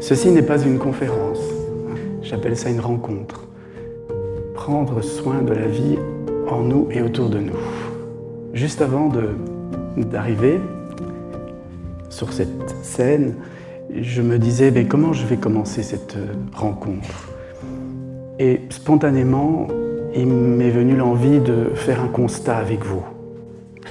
Ceci n'est pas une conférence, j'appelle ça une rencontre. Prendre soin de la vie en nous et autour de nous. Juste avant d'arriver sur cette scène, je me disais mais comment je vais commencer cette rencontre? Et spontanément, il m'est venu l'envie de faire un constat avec vous.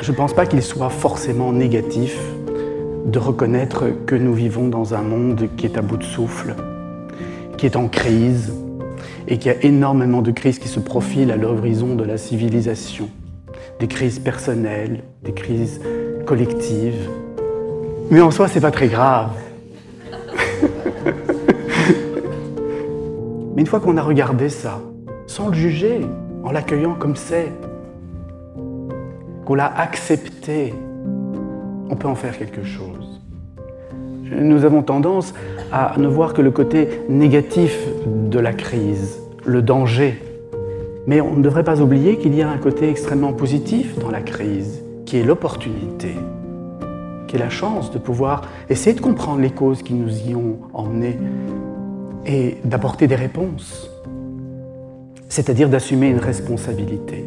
Je ne pense pas qu'il soit forcément négatif de reconnaître que nous vivons dans un monde qui est à bout de souffle, qui est en crise, et qu'il y a énormément de crises qui se profilent à l'horizon de la civilisation. Des crises personnelles, des crises collectives. Mais en soi, c'est pas très grave. Mais une fois qu'on a regardé ça, sans le juger, en l'accueillant comme c'est, qu'on l'a accepté, on peut en faire quelque chose. Nous avons tendance à ne voir que le côté négatif de la crise, le danger. Mais on ne devrait pas oublier qu'il y a un côté extrêmement positif dans la crise, qui est l'opportunité, qui est la chance de pouvoir essayer de comprendre les causes qui nous y ont emmenés et d'apporter des réponses, c'est-à-dire d'assumer une responsabilité.